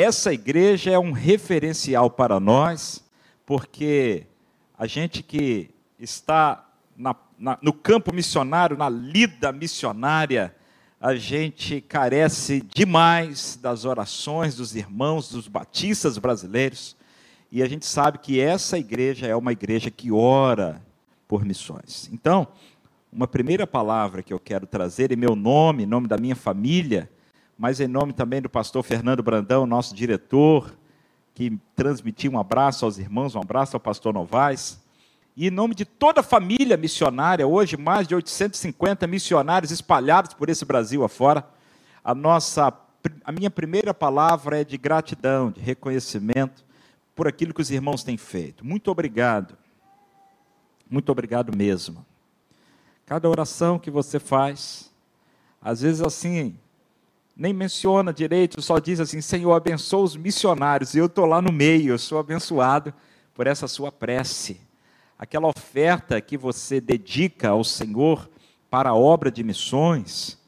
essa igreja é um referencial para nós, porque a gente que está na, na, no campo missionário, na lida missionária, a gente carece demais das orações dos irmãos, dos batistas brasileiros, e a gente sabe que essa igreja é uma igreja que ora por missões. Então, uma primeira palavra que eu quero trazer em meu nome, em nome da minha família, mas em nome também do pastor Fernando Brandão, nosso diretor, que transmitiu um abraço aos irmãos, um abraço ao pastor Novaes, e em nome de toda a família missionária, hoje mais de 850 missionários espalhados por esse Brasil afora, a nossa a minha primeira palavra é de gratidão, de reconhecimento por aquilo que os irmãos têm feito. Muito obrigado. Muito obrigado mesmo. Cada oração que você faz, às vezes assim, nem menciona direito, só diz assim: Senhor, abençoa os missionários. E eu estou lá no meio, eu sou abençoado por essa sua prece. Aquela oferta que você dedica ao Senhor para a obra de missões,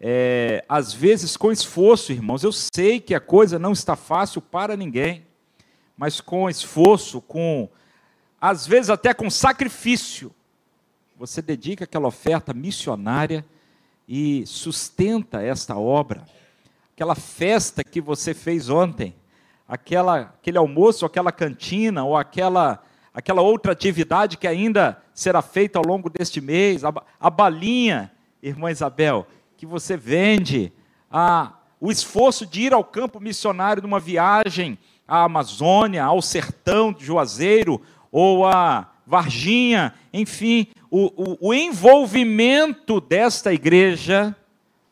é, às vezes com esforço, irmãos. Eu sei que a coisa não está fácil para ninguém, mas com esforço, com às vezes até com sacrifício, você dedica aquela oferta missionária e sustenta esta obra. Aquela festa que você fez ontem, aquela, aquele almoço, aquela cantina, ou aquela, aquela outra atividade que ainda será feita ao longo deste mês, a, a balinha, irmã Isabel, que você vende, a, o esforço de ir ao campo missionário numa viagem à Amazônia, ao sertão de Juazeiro, ou a Varginha, enfim, o, o, o envolvimento desta igreja,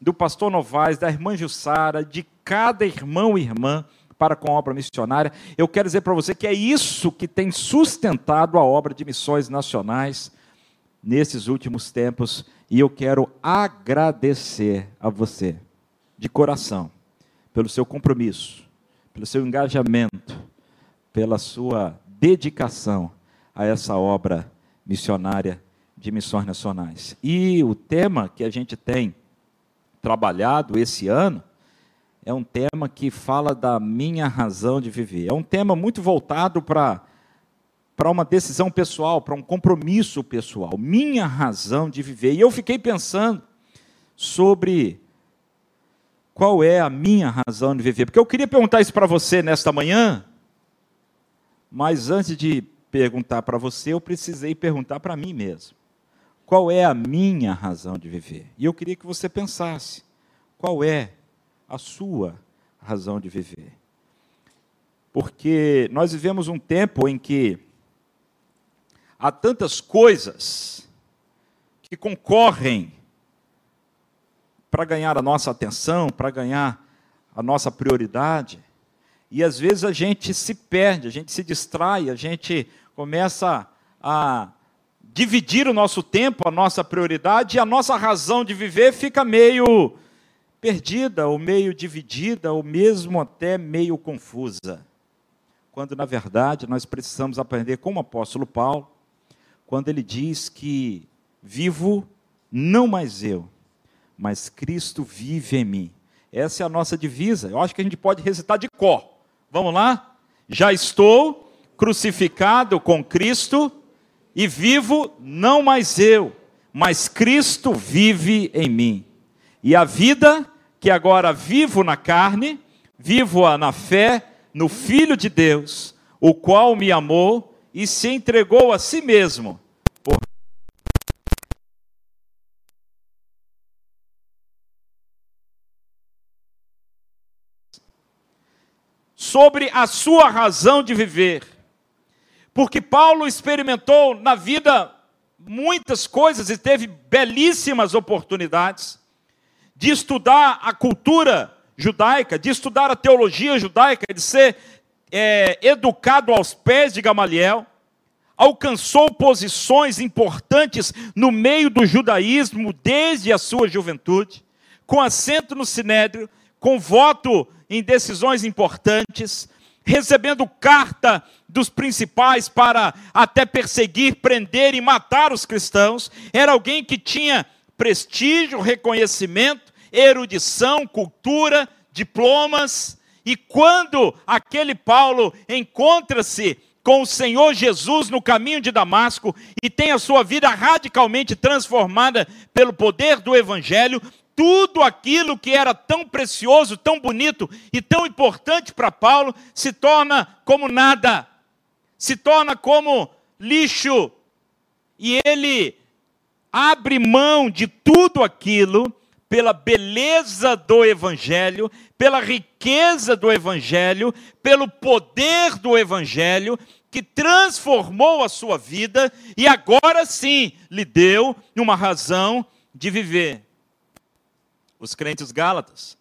do pastor Novaes, da irmã Jussara, de cada irmão e irmã para com a obra missionária. Eu quero dizer para você que é isso que tem sustentado a obra de missões nacionais nesses últimos tempos, e eu quero agradecer a você, de coração, pelo seu compromisso, pelo seu engajamento, pela sua dedicação a essa obra missionária de missões nacionais. E o tema que a gente tem trabalhado esse ano é um tema que fala da minha razão de viver. É um tema muito voltado para para uma decisão pessoal, para um compromisso pessoal, minha razão de viver. E eu fiquei pensando sobre qual é a minha razão de viver, porque eu queria perguntar isso para você nesta manhã, mas antes de perguntar para você, eu precisei perguntar para mim mesmo. Qual é a minha razão de viver? E eu queria que você pensasse: qual é a sua razão de viver? Porque nós vivemos um tempo em que há tantas coisas que concorrem para ganhar a nossa atenção, para ganhar a nossa prioridade. E às vezes a gente se perde, a gente se distrai, a gente começa a dividir o nosso tempo, a nossa prioridade, e a nossa razão de viver fica meio perdida, ou meio dividida, ou mesmo até meio confusa. Quando, na verdade, nós precisamos aprender com o apóstolo Paulo, quando ele diz que vivo não mais eu, mas Cristo vive em mim. Essa é a nossa divisa. Eu acho que a gente pode recitar de cor. Vamos lá? Já estou crucificado com Cristo e vivo não mais eu, mas Cristo vive em mim. E a vida que agora vivo na carne, vivo-a na fé no Filho de Deus, o qual me amou e se entregou a si mesmo sobre a sua razão de viver. Porque Paulo experimentou na vida muitas coisas e teve belíssimas oportunidades de estudar a cultura judaica, de estudar a teologia judaica, de ser é, educado aos pés de Gamaliel, alcançou posições importantes no meio do judaísmo desde a sua juventude, com assento no sinédrio, com voto em decisões importantes, recebendo carta dos principais para até perseguir, prender e matar os cristãos. Era alguém que tinha prestígio, reconhecimento, erudição, cultura, diplomas E quando aquele Paulo encontra-se com o Senhor Jesus no caminho de Damasco e tem a sua vida radicalmente transformada pelo poder do Evangelho, tudo aquilo que era tão precioso, tão bonito e tão importante para Paulo se torna como nada, se torna como lixo. E ele abre mão de tudo aquilo pela beleza do Evangelho, pela riqueza do Evangelho, pelo poder do Evangelho, que transformou a sua vida e agora sim lhe deu uma razão de viver. Os crentes gálatas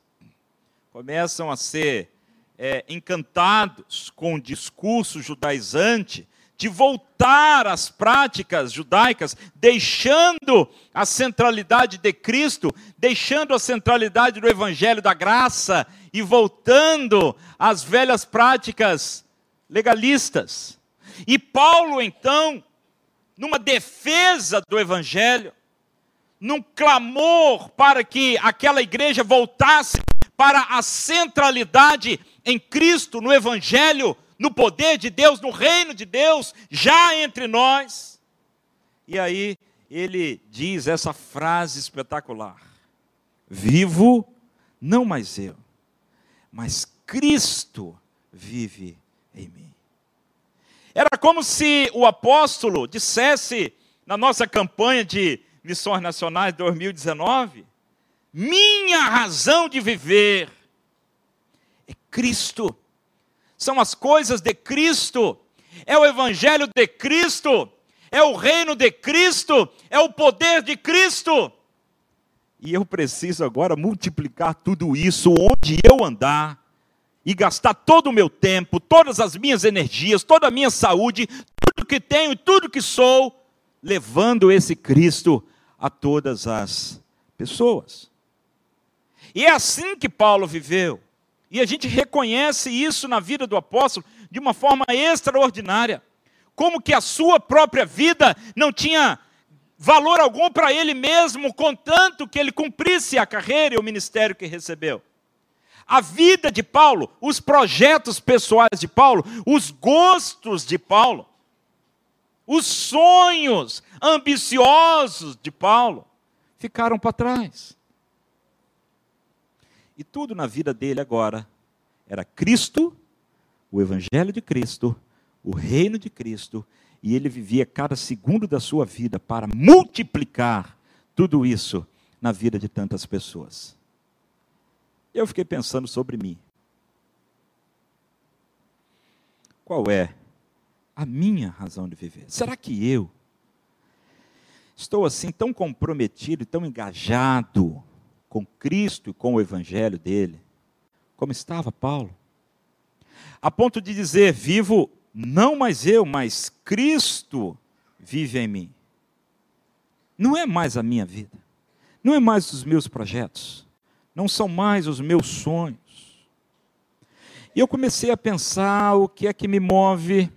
começam a ser é, encantados com o discurso judaizante de voltar às práticas judaicas, deixando a centralidade de Cristo, deixando a centralidade do Evangelho da graça e voltando às velhas práticas legalistas. E Paulo, então, numa defesa do Evangelho, num clamor para que aquela igreja voltasse para a centralidade em Cristo, no Evangelho, no poder de Deus, no reino de Deus, já entre nós. E aí ele diz essa frase espetacular: Vivo não mais eu, mas Cristo vive em mim. Era como se o apóstolo dissesse na nossa campanha de Missões Nacionais 2019: Minha razão de viver é Cristo. São as coisas de Cristo, é o Evangelho de Cristo, é o reino de Cristo, é o poder de Cristo. E eu preciso agora multiplicar tudo isso onde eu andar e gastar todo o meu tempo, todas as minhas energias, toda a minha saúde, tudo que tenho e tudo que sou, levando esse Cristo a todas as pessoas. E é assim que Paulo viveu. E a gente reconhece isso na vida do apóstolo de uma forma extraordinária. Como que a sua própria vida não tinha valor algum para ele mesmo, contanto que ele cumprisse a carreira e o ministério que recebeu. A vida de Paulo, os projetos pessoais de Paulo, os gostos de Paulo, os sonhos ambiciosos de Paulo ficaram para trás. E tudo na vida dele agora era Cristo, o Evangelho de Cristo, o reino de Cristo, e ele vivia cada segundo da sua vida para multiplicar tudo isso na vida de tantas pessoas. Eu fiquei pensando sobre mim. Qual é a minha razão de viver? Será que eu estou assim tão comprometido tão engajado com Cristo e com o evangelho dele, como estava Paulo, a ponto de dizer: Vivo não mais eu, mas Cristo vive em mim. Não é mais a minha vida, não é mais os meus projetos, não são mais os meus sonhos. E eu comecei a pensar o que é que me move,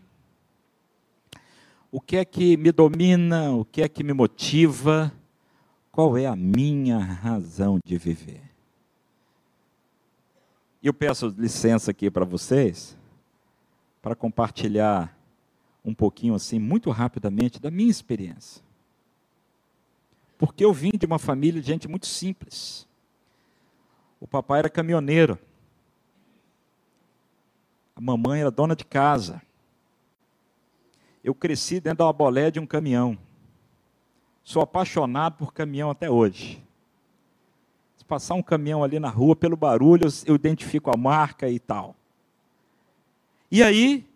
o que é que me domina, o que é que me motiva qual é a minha razão de viver? Eu peço licença aqui para vocês, para compartilhar um pouquinho assim, muito rapidamente, da minha experiência. Porque eu vim de uma família de gente muito simples. O papai era caminhoneiro. A mamãe era dona de casa. Eu cresci dentro da bolé de um caminhão. Sou apaixonado por caminhão até hoje. Se passar um caminhão ali na rua, pelo barulho, eu identifico a marca e tal. E aí,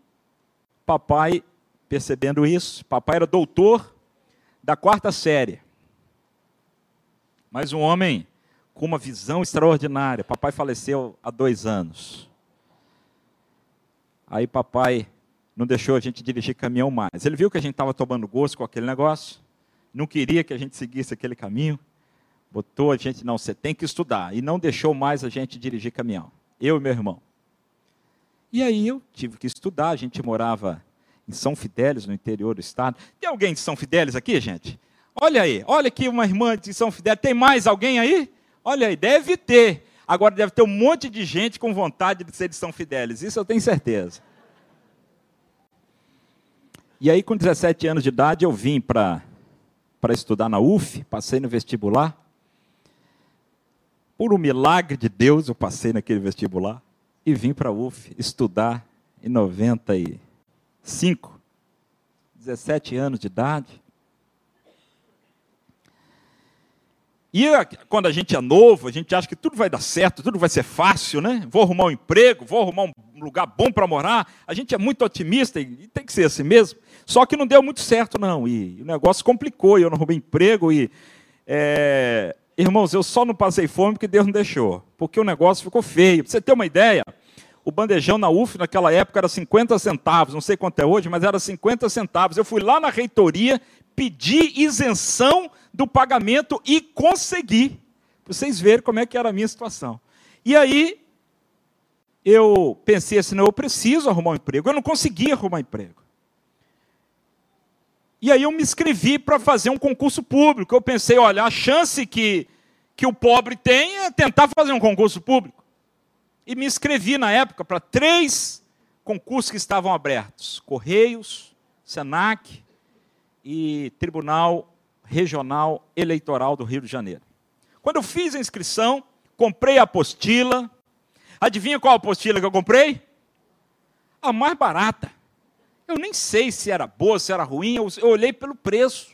papai, percebendo isso, papai era doutor da quarta série. Mas um homem com uma visão extraordinária. Papai faleceu há dois anos. Aí papai não deixou a gente dirigir caminhão mais. Ele viu que a gente estava tomando gosto com aquele negócio não queria que a gente seguisse aquele caminho, botou a gente, não, você tem que estudar, e não deixou mais a gente dirigir caminhão, eu e meu irmão. E aí eu tive que estudar, a gente morava em São Fidélis, no interior do estado. Tem alguém de São Fidélis aqui, gente? Olha aí, olha aqui uma irmã de São Fidélis. Tem mais alguém aí? Olha aí, deve ter. Agora deve ter um monte de gente com vontade de ser de São Fidélis, isso eu tenho certeza. E aí, com 17 anos de idade, eu vim para estudar na UF, passei no vestibular. Por um milagre de Deus, eu passei naquele vestibular e vim para a UF estudar em 95. 17 anos de idade. E quando a gente é novo, a gente acha que tudo vai dar certo, tudo vai ser fácil, né? Vou arrumar um emprego, vou arrumar um lugar bom para morar. A gente é muito otimista e tem que ser assim mesmo. Só que não deu muito certo, não. E o negócio complicou, e eu não arrumei emprego. E, é... irmãos, eu só não passei fome porque Deus não deixou. Porque o negócio ficou feio. Para você ter uma ideia, o bandejão na UF naquela época era 50 centavos, não sei quanto é hoje, mas era 50 centavos. Eu fui lá na reitoria, pedi isenção do pagamento e consegui. Para vocês verem como é que era a minha situação. E aí, eu pensei assim, não, eu preciso arrumar um emprego. Eu não conseguia arrumar um emprego. E aí eu me inscrevi para fazer um concurso público. Eu pensei, olha, a chance que, que o pobre tem é tentar fazer um concurso público. E me inscrevi na época para três concursos que estavam abertos: Correios, Senac e Tribunal Regional Eleitoral do Rio de Janeiro. Quando eu fiz a inscrição, comprei a apostila. Adivinha qual apostila que eu comprei? A mais barata. Eu nem sei se era boa, se era ruim, eu, eu olhei pelo preço.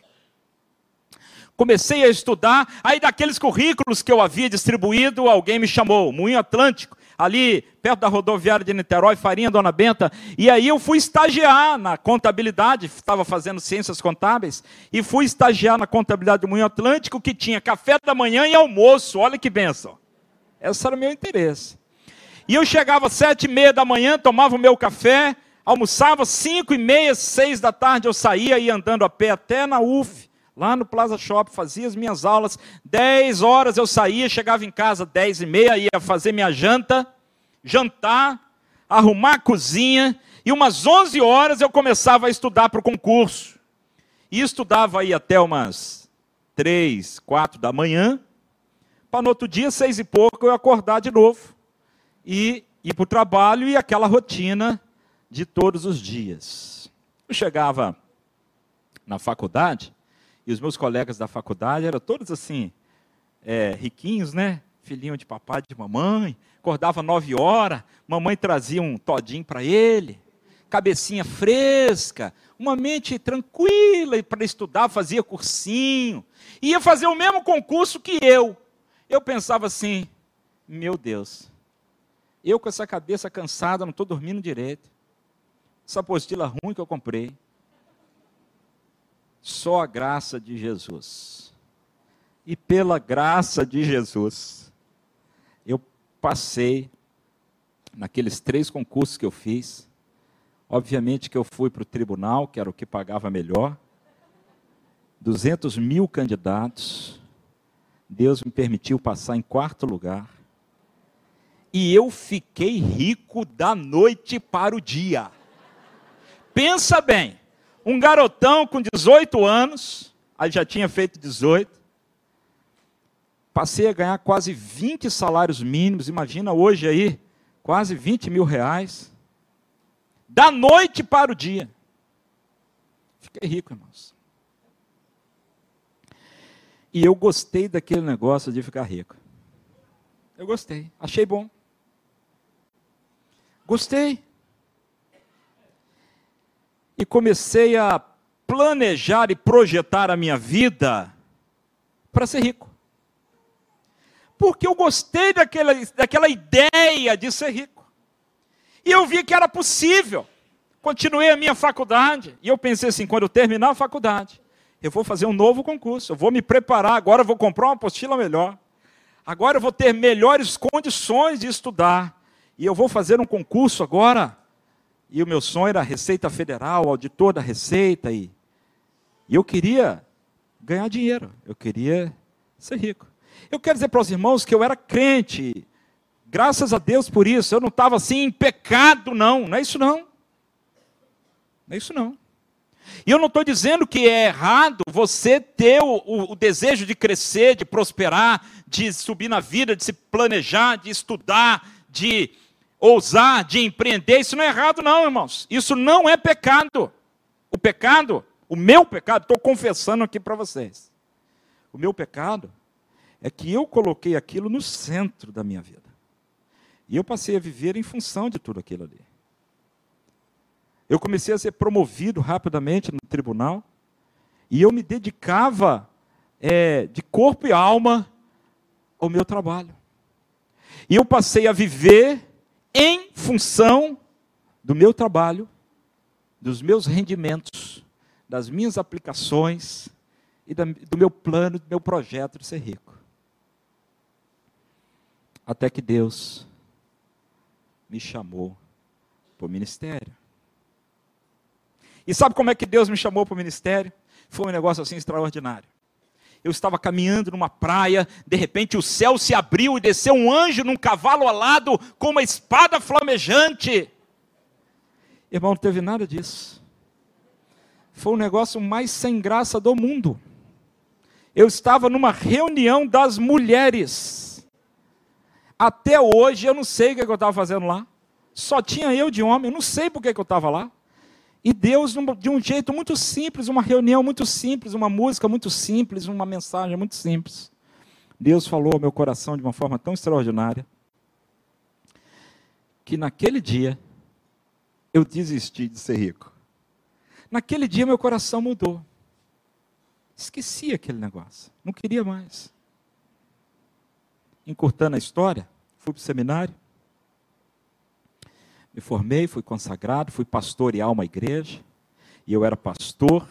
Comecei a estudar, aí daqueles currículos que eu havia distribuído, alguém me chamou, Moinho Atlântico, ali perto da rodoviária de Niterói, Farinha Dona Benta, e aí eu fui estagiar na contabilidade, estava fazendo ciências contábeis, e fui estagiar na contabilidade do Moinho Atlântico, que tinha café da manhã e almoço, olha que benção. Esse era o meu interesse. E eu chegava às sete e meia da manhã, tomava o meu café, almoçava cinco e meia, seis da tarde, eu saía, ia andando a pé até na UF, lá no Plaza Shop, fazia as minhas aulas. Dez horas eu saía, chegava em casa dez e meia, ia fazer minha janta, jantar, arrumar a cozinha, e umas onze horas eu começava a estudar para o concurso. E estudava aí até umas três, quatro da manhã, para no outro dia, seis e pouco, eu acordar de novo. E ir para o trabalho e aquela rotina de todos os dias. Eu chegava na faculdade, e os meus colegas da faculdade eram todos assim, é, riquinhos, né? Filhinho de papai de mamãe. Acordava nove horas, mamãe trazia um todinho para ele, cabecinha fresca, uma mente tranquila para estudar, fazia cursinho. Ia fazer o mesmo concurso que eu. Eu pensava assim: meu Deus, eu com essa cabeça cansada, não estou dormindo direito. Essa apostila ruim que eu comprei. Só a graça de Jesus. E pela graça de Jesus, eu passei naqueles três concursos que eu fiz. Obviamente que eu fui para o tribunal, que era o que pagava melhor. 200 mil candidatos. Deus me permitiu passar em quarto lugar. E eu fiquei rico da noite para o dia. Pensa bem, um garotão com 18 anos, aí já tinha feito 18, passei a ganhar quase 20 salários mínimos, imagina hoje aí, quase 20 mil reais, da noite para o dia. Fiquei rico, irmãos. E eu gostei daquele negócio de ficar rico. Eu gostei, achei bom. Gostei e comecei a planejar e projetar a minha vida para ser rico. Porque eu gostei daquela, daquela ideia de ser rico. E eu vi que era possível. Continuei a minha faculdade. E eu pensei assim: quando eu terminar a faculdade, eu vou fazer um novo concurso. Eu vou me preparar. Agora eu vou comprar uma apostila melhor. Agora eu vou ter melhores condições de estudar. E eu vou fazer um concurso agora e o meu sonho era Receita Federal, auditor da Receita. E, e eu queria ganhar dinheiro, eu queria ser rico. Eu quero dizer para os irmãos que eu era crente, graças a Deus por isso. Eu não estava assim em pecado, não. Não é isso, não. Não é isso, não. E eu não estou dizendo que é errado você ter o, o, o, desejo de crescer, de prosperar, de subir na vida, de se planejar, de estudar, de ousar, de empreender. Isso não é errado, não, irmãos. Isso não é pecado. O pecado, o meu pecado, estou confessando aqui para vocês. O meu pecado é que eu coloquei aquilo no centro da minha vida. E eu passei a viver em função de tudo aquilo ali. Eu comecei a ser promovido rapidamente no tribunal. E eu me dedicava é, de corpo e alma ao meu trabalho. E eu passei a viver em função do meu trabalho, dos meus rendimentos, das minhas aplicações e do meu plano, do meu projeto de ser rico. Até que Deus me chamou para o ministério. E sabe como é que Deus me chamou para o ministério? Foi um negócio assim extraordinário. Eu estava caminhando numa praia, de repente o céu se abriu e desceu um anjo num cavalo alado com uma espada flamejante. Irmão, não teve nada disso. Foi o negócio mais sem graça do mundo. Eu estava numa reunião das mulheres. Até hoje eu não sei o que eu estava fazendo lá. Só tinha eu de homem, eu não sei por que eu estava lá. E Deus, de um jeito muito simples, uma reunião muito simples, uma música muito simples, uma mensagem muito simples. Deus falou ao meu coração de uma forma tão extraordinária, que naquele dia eu desisti de ser rico. Naquele dia meu coração mudou. Esqueci aquele negócio, não queria mais. Encurtando a história, fui para o seminário, me formei, fui consagrado, fui pastorear uma igreja, e eu era pastor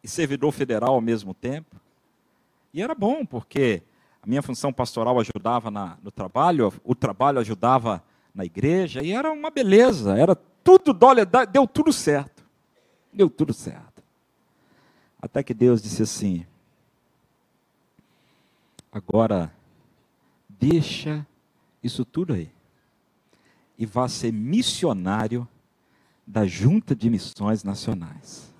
e servidor federal ao mesmo tempo. E era bom, porque a minha função pastoral ajudava na, no trabalho, o trabalho ajudava na igreja, e era uma beleza, era tudo, olha, deu tudo certo. Deu tudo certo. Até que Deus disse assim: agora, deixa isso tudo aí e vá ser missionário da Junta de Missões Nacionais.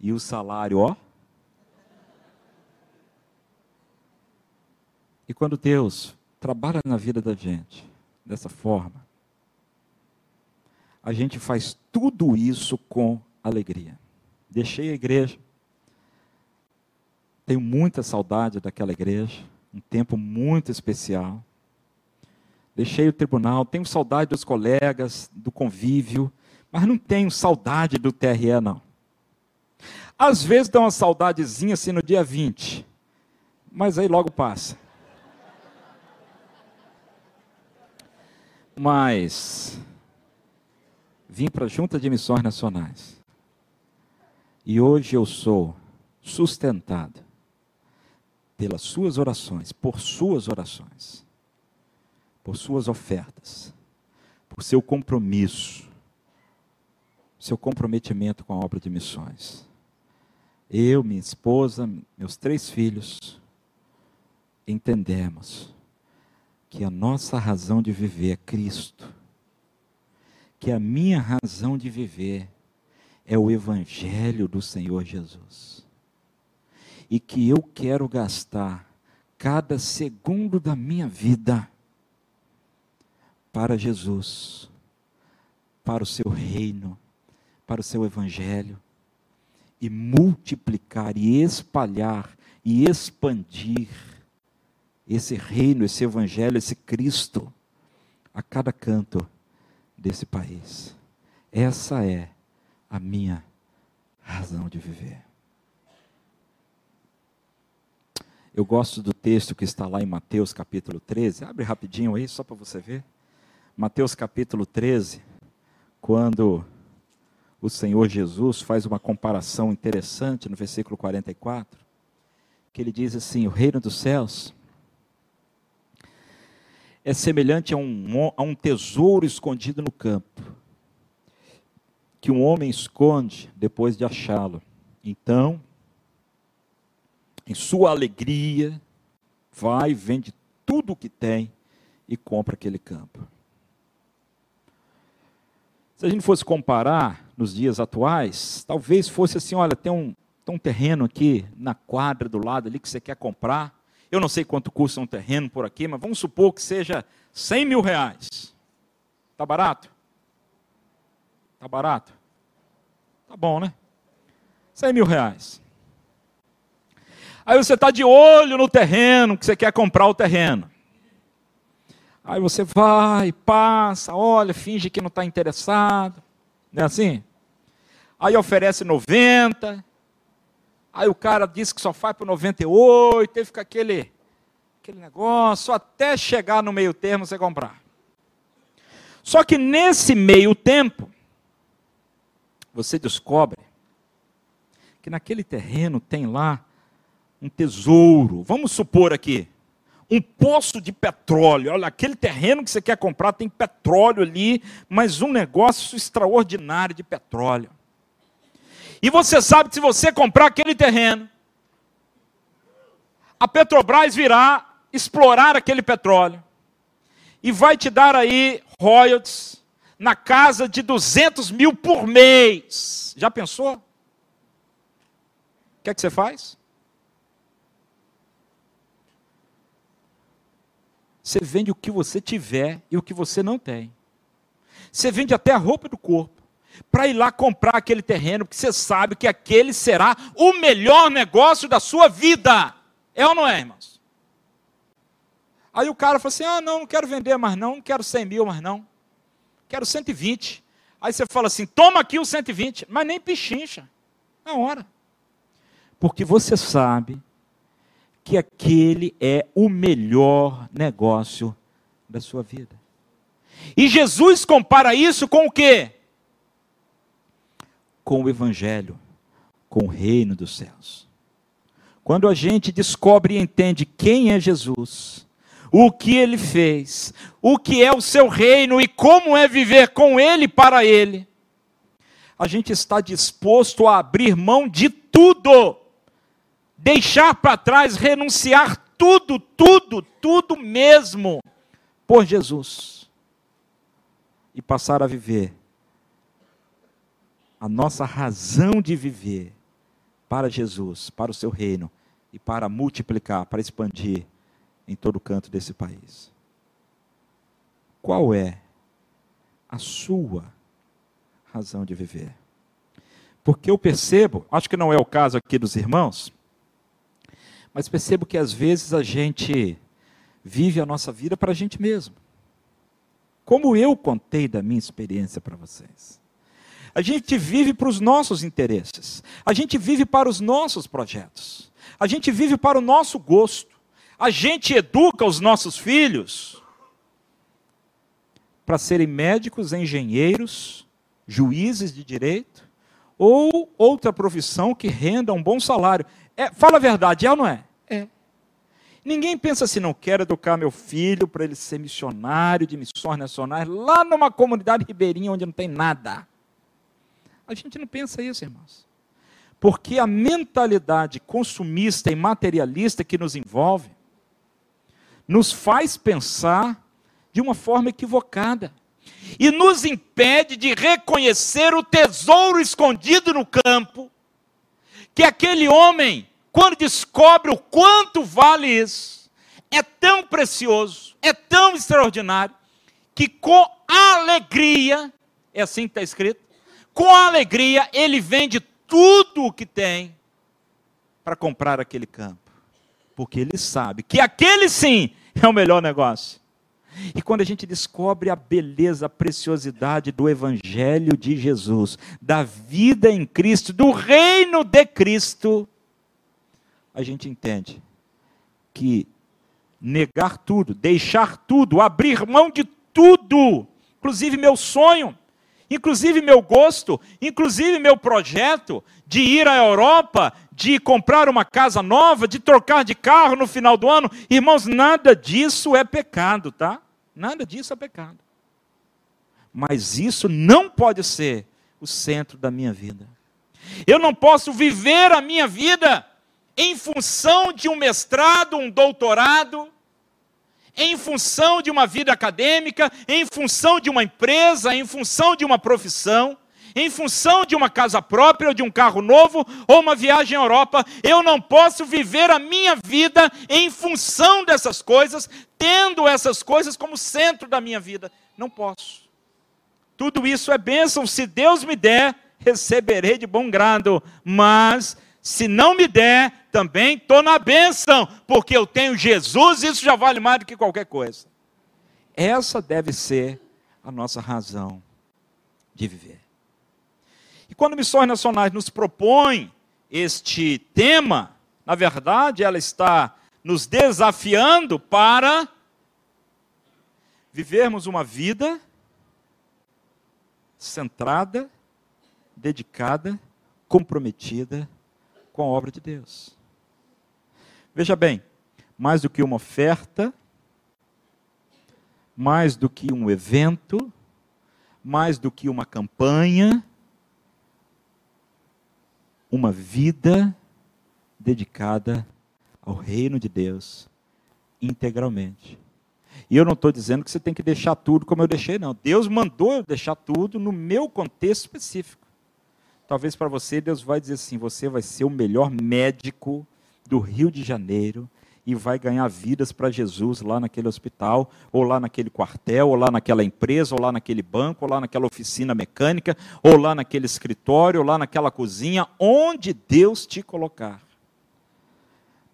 E o salário, ó. E quando Deus trabalha na vida da gente dessa forma, a gente faz tudo isso com alegria. Deixei a igreja, tenho muita saudade daquela igreja, um tempo muito especial. Deixei o tribunal, tenho saudade dos colegas, do convívio, mas não tenho saudade do TRE, não. Às vezes dá uma saudadezinha assim no dia 20, mas aí logo passa. Mas vim para a Junta de Missões Nacionais. E hoje eu sou sustentado pelas suas orações, por suas orações por suas ofertas, por seu compromisso, seu comprometimento com a obra de missões. Eu, minha esposa, meus três filhos, entendemos que a nossa razão de viver é Cristo, que a minha razão de viver é o Evangelho do Senhor Jesus, e que eu quero gastar cada segundo da minha vida para Jesus, para o seu reino, para o seu evangelho, e multiplicar e espalhar e expandir esse reino, esse evangelho, esse Cristo a cada canto desse país. Essa é a minha razão de viver. Eu gosto do texto que está lá em Mateus capítulo 13. Abre rapidinho aí, só para você ver. Mateus capítulo 13, quando o Senhor Jesus faz uma comparação interessante no versículo 44, que ele diz assim: O reino dos céus é semelhante a um, a um tesouro escondido no campo, que um homem esconde depois de achá-lo. Então, em sua alegria, vai, vende tudo o que tem e compra aquele campo. Se a gente fosse comparar nos dias atuais, talvez fosse assim: olha, tem um, tem um terreno aqui na quadra do lado ali que você quer comprar. Eu não sei quanto custa um terreno por aqui, mas vamos supor que seja 100 mil reais. Está barato? Está barato? Tá bom, né? 100 mil reais. Aí você está de olho no terreno, que você quer comprar o terreno. Aí você vai, passa, olha, finge que não está interessado. Não é assim? Aí oferece 90. Aí o cara diz que só faz por 98. Aí fica aquele, aquele negócio, até chegar no meio termo você comprar. Só que nesse meio tempo, você descobre que naquele terreno tem lá um tesouro. Vamos supor aqui, um poço de petróleo. Olha, aquele terreno que você quer comprar tem petróleo ali, mas um negócio extraordinário de petróleo. E você sabe que se você comprar aquele terreno, a Petrobras virá explorar aquele petróleo e vai te dar aí royalties na casa de 200 mil por mês. Já pensou? O que é que você faz? Você vende o que você tiver e o que você não tem. Você vende até a roupa do corpo para ir lá comprar aquele terreno, porque você sabe que aquele será o melhor negócio da sua vida. É ou não é, irmãos? Aí o cara fala assim: ah, não, não quero vender mais não, não quero 100 mil mais não quero 120. Aí você fala assim: toma aqui o 120, mas nem pichincha, na hora. Porque você sabe que aquele é o melhor negócio da sua vida. E Jesus compara isso com o quê? Com o Evangelho, com o reino dos céus. Quando a gente descobre e entende quem é Jesus, o que ele fez, o que é o seu reino e como é viver com ele para ele, a gente está disposto a abrir mão de tudo, deixar para trás, renunciar tudo, tudo, tudo mesmo por Jesus e passar a viver a nossa razão de viver para Jesus, para o seu reino e para multiplicar, para expandir em todo canto desse país. Qual é a sua razão de viver? Porque eu percebo, acho que não é o caso aqui dos irmãos, mas percebo que às vezes a gente vive a nossa vida para a gente mesmo. Como eu contei da minha experiência para vocês. A gente vive para os nossos interesses. A gente vive para os nossos projetos. A gente vive para o nosso gosto. A gente educa os nossos filhos para serem médicos, engenheiros, juízes de direito ou outra profissão que renda um bom salário. É, fala a verdade, é ou não é? É. Ninguém pensa assim, não quero educar meu filho para ele ser missionário de missões nacionais lá numa comunidade ribeirinha onde não tem nada. A gente não pensa isso, irmãos. Porque a mentalidade consumista e materialista que nos envolve nos faz pensar de uma forma equivocada e nos impede de reconhecer o tesouro escondido no campo, que aquele homem, quando descobre o quanto vale isso, é tão precioso, é tão extraordinário, que com alegria, é assim que está escrito, com alegria ele vende tudo o que tem para comprar aquele campo, porque ele sabe que aquele sim é o melhor negócio. E quando a gente descobre a beleza, a preciosidade do Evangelho de Jesus, da vida em Cristo, do reino de Cristo, a gente entende que negar tudo, deixar tudo, abrir mão de tudo, inclusive meu sonho, inclusive meu gosto, inclusive meu projeto de ir à Europa, de comprar uma casa nova, de trocar de carro no final do ano. Irmãos, nada disso é pecado, tá? Nada disso é pecado. Mas isso não pode ser o centro da minha vida. Eu não posso viver a minha vida em função de um mestrado, um doutorado, em função de uma vida acadêmica, em função de uma empresa, em função de uma profissão, em função de uma casa própria, ou de um carro novo, ou uma viagem à Europa. Eu não posso viver a minha vida em função dessas coisas, tendo essas coisas como centro da minha vida. Não posso. Tudo isso é bênção. Se Deus me der, receberei de bom grado. Mas se não me der, também estou na bênção, porque eu tenho Jesus, isso já vale mais do que qualquer coisa. Essa deve ser a nossa razão de viver. E quando Missões Nacionais nos propõe este tema, na verdade, ela está nos desafiando para vivermos uma vida centrada, dedicada, comprometida com a obra de Deus. Veja bem, mais do que uma oferta, mais do que um evento, mais do que uma campanha, uma vida dedicada ao reino de Deus integralmente. E eu não estou dizendo que você tem que deixar tudo como eu deixei, não. Deus mandou eu deixar tudo no meu contexto específico. Talvez para você, Deus vai dizer assim: você vai ser o melhor médico do Rio de Janeiro e vai ganhar vidas para Jesus lá naquele hospital, ou lá naquele quartel, ou lá naquela empresa, ou lá naquele banco, ou lá naquela oficina mecânica, ou lá naquele escritório, ou lá naquela cozinha, onde Deus te colocar.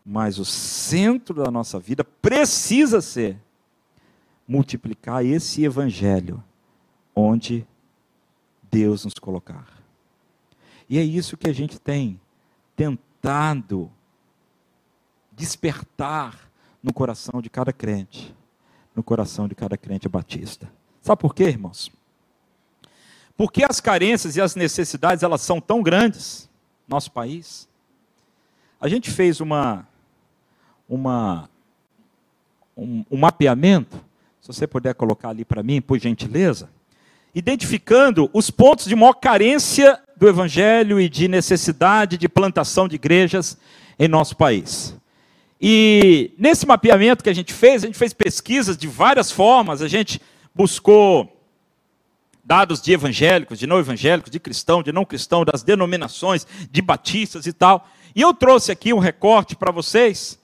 Mas o centro da nossa vida precisa ser multiplicar esse evangelho onde Deus nos colocar. E é isso que a gente tem tentado despertar no coração de cada crente, no coração de cada crente batista. Sabe por quê, irmãos? Porque as carências e as necessidades elas são tão grandes no nosso país. A gente fez uma uma um, um mapeamento, se você puder colocar ali para mim, por gentileza, identificando os pontos de maior carência do evangelho e de necessidade de plantação de igrejas em nosso país. E nesse mapeamento que a gente fez, a gente fez pesquisas de várias formas, a gente buscou dados de evangélicos, de não evangélicos, de cristão, de não cristão, das denominações, de batistas e tal. E eu trouxe aqui um recorte para vocês.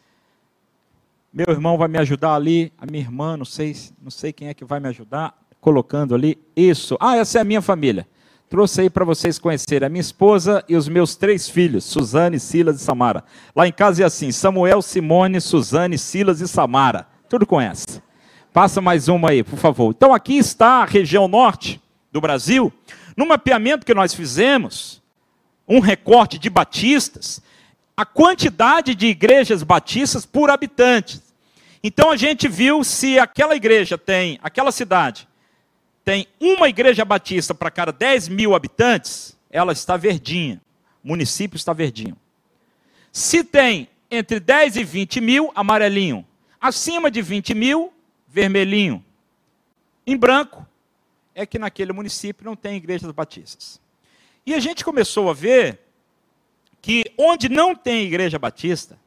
Meu irmão vai me ajudar ali, a minha irmã, não sei, não sei quem é que vai me ajudar, colocando ali isso. Ah, essa é a minha família. Trouxe aí para vocês conhecerem a minha esposa e os meus três filhos, Suzane, Silas e Samara. Lá em casa é assim: Samuel, Simone, Suzane, Silas e Samara. Tudo conhece. Passa mais uma aí, por favor. Então aqui está a região norte do Brasil, no mapeamento que nós fizemos, um recorte de batistas, a quantidade de igrejas batistas por habitantes. Então a gente viu se aquela igreja tem, aquela cidade, tem uma igreja batista para cada 10 mil habitantes, ela está verdinha. O município está verdinho. Se tem entre 10 e 20 mil, amarelinho. Acima de 20 mil, vermelhinho. Em branco, é que naquele município não tem igrejas batistas. E a gente começou a ver que onde não tem igreja batista,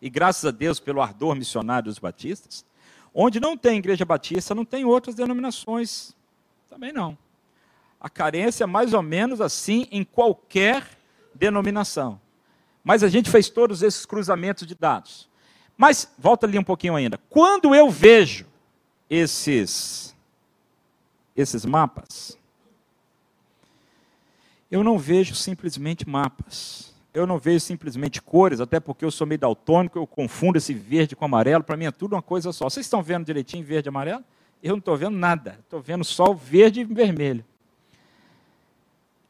e graças a Deus pelo ardor missionário dos batistas, onde não tem igreja batista, não tem outras denominações também não. A carência é mais ou menos assim em qualquer denominação. Mas a gente fez todos esses cruzamentos de dados. Mas, volta ali um pouquinho ainda. Quando eu vejo esses, esses mapas, eu não vejo simplesmente mapas. Eu não vejo simplesmente cores, até porque eu sou meio daltônico, eu confundo esse verde com amarelo, para mim é tudo uma coisa só. Vocês estão vendo direitinho verde e amarelo? Eu não estou vendo nada, estou vendo só o verde e vermelho.